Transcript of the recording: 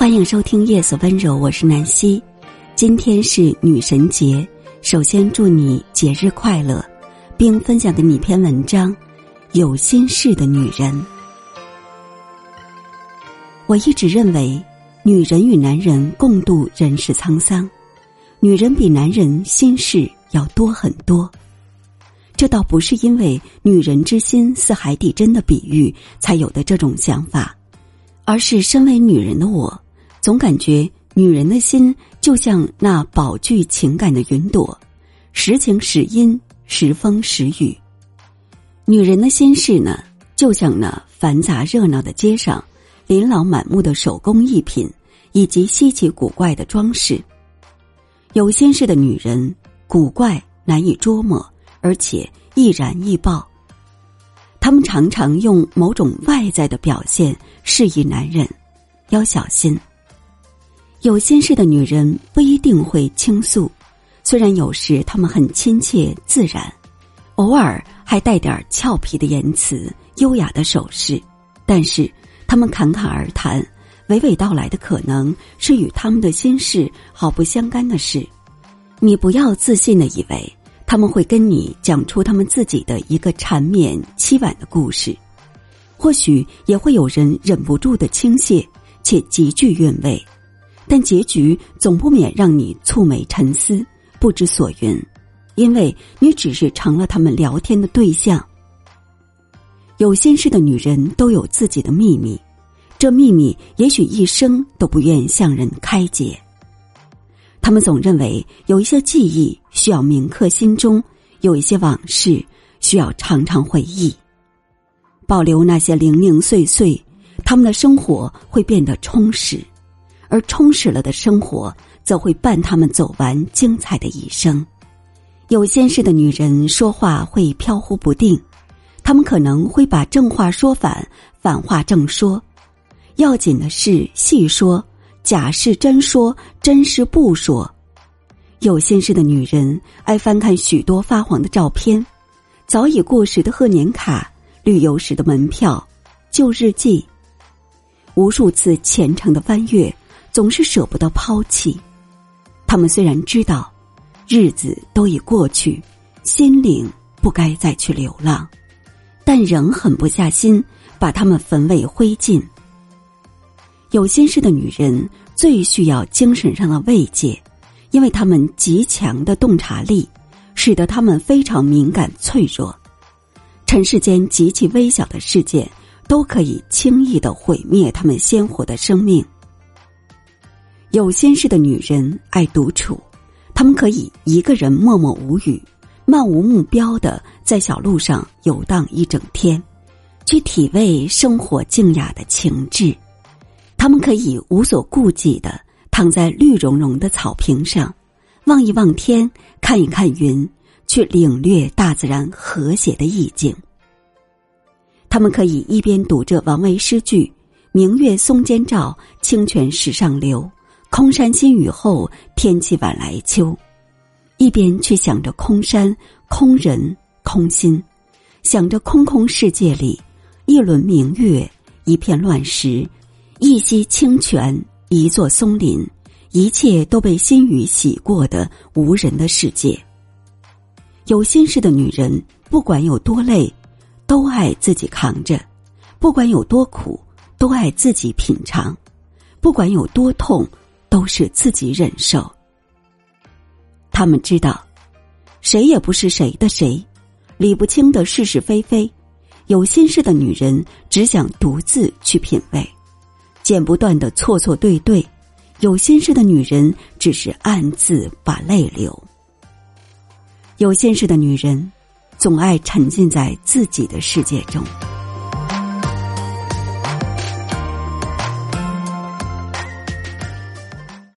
欢迎收听《夜色温柔》，我是南希。今天是女神节，首先祝你节日快乐，并分享给你一篇文章：有心事的女人。我一直认为，女人与男人共度人世沧桑，女人比男人心事要多很多。这倒不是因为“女人之心似海底针”的比喻才有的这种想法，而是身为女人的我，总感觉女人的心就像那饱具情感的云朵，时晴时阴，时风时雨。女人的心事呢，就像那繁杂热闹的街上，琳琅满目的手工艺品以及稀奇古怪的装饰。有心事的女人，古怪难以捉摸。而且易燃易爆。他们常常用某种外在的表现示意男人要小心。有心事的女人不一定会倾诉，虽然有时她们很亲切自然，偶尔还带点俏皮的言辞、优雅的手势，但是他们侃侃而谈，娓娓道来的可能是与他们的心事毫不相干的事。你不要自信的以为。他们会跟你讲出他们自己的一个缠绵凄婉的故事，或许也会有人忍不住的倾泻，且极具韵味，但结局总不免让你蹙眉沉思，不知所云，因为你只是成了他们聊天的对象。有心事的女人都有自己的秘密，这秘密也许一生都不愿向人开解。他们总认为有一些记忆需要铭刻心中，有一些往事需要常常回忆，保留那些零零碎碎，他们的生活会变得充实，而充实了的生活则会伴他们走完精彩的一生。有心事的女人说话会飘忽不定，他们可能会把正话说反，反话正说，要紧的是细说。假是真说，真是不说。有心事的女人爱翻看许多发黄的照片，早已过时的贺年卡、旅游时的门票、旧日记。无数次虔诚的翻阅，总是舍不得抛弃。他们虽然知道，日子都已过去，心灵不该再去流浪，但仍狠不下心把他们焚为灰烬。有心事的女人最需要精神上的慰藉，因为她们极强的洞察力，使得她们非常敏感脆弱。尘世间极其微小的事件，都可以轻易的毁灭他们鲜活的生命。有心事的女人爱独处，她们可以一个人默默无语，漫无目标的在小路上游荡一整天，去体味生活静雅的情致。他们可以无所顾忌的躺在绿茸茸的草坪上，望一望天，看一看云，去领略大自然和谐的意境。他们可以一边读着王维诗句“明月松间照，清泉石上流，空山新雨后，天气晚来秋”，一边却想着空山、空人、空心，想着空空世界里一轮明月，一片乱石。一溪清泉，一座松林，一切都被心雨洗过的无人的世界。有心事的女人，不管有多累，都爱自己扛着；不管有多苦，都爱自己品尝；不管有多痛，都是自己忍受。他们知道，谁也不是谁的谁，理不清的是是非非。有心事的女人，只想独自去品味。剪不断的错错对对，有心事的女人只是暗自把泪流。有心事的女人，总爱沉浸在自己的世界中。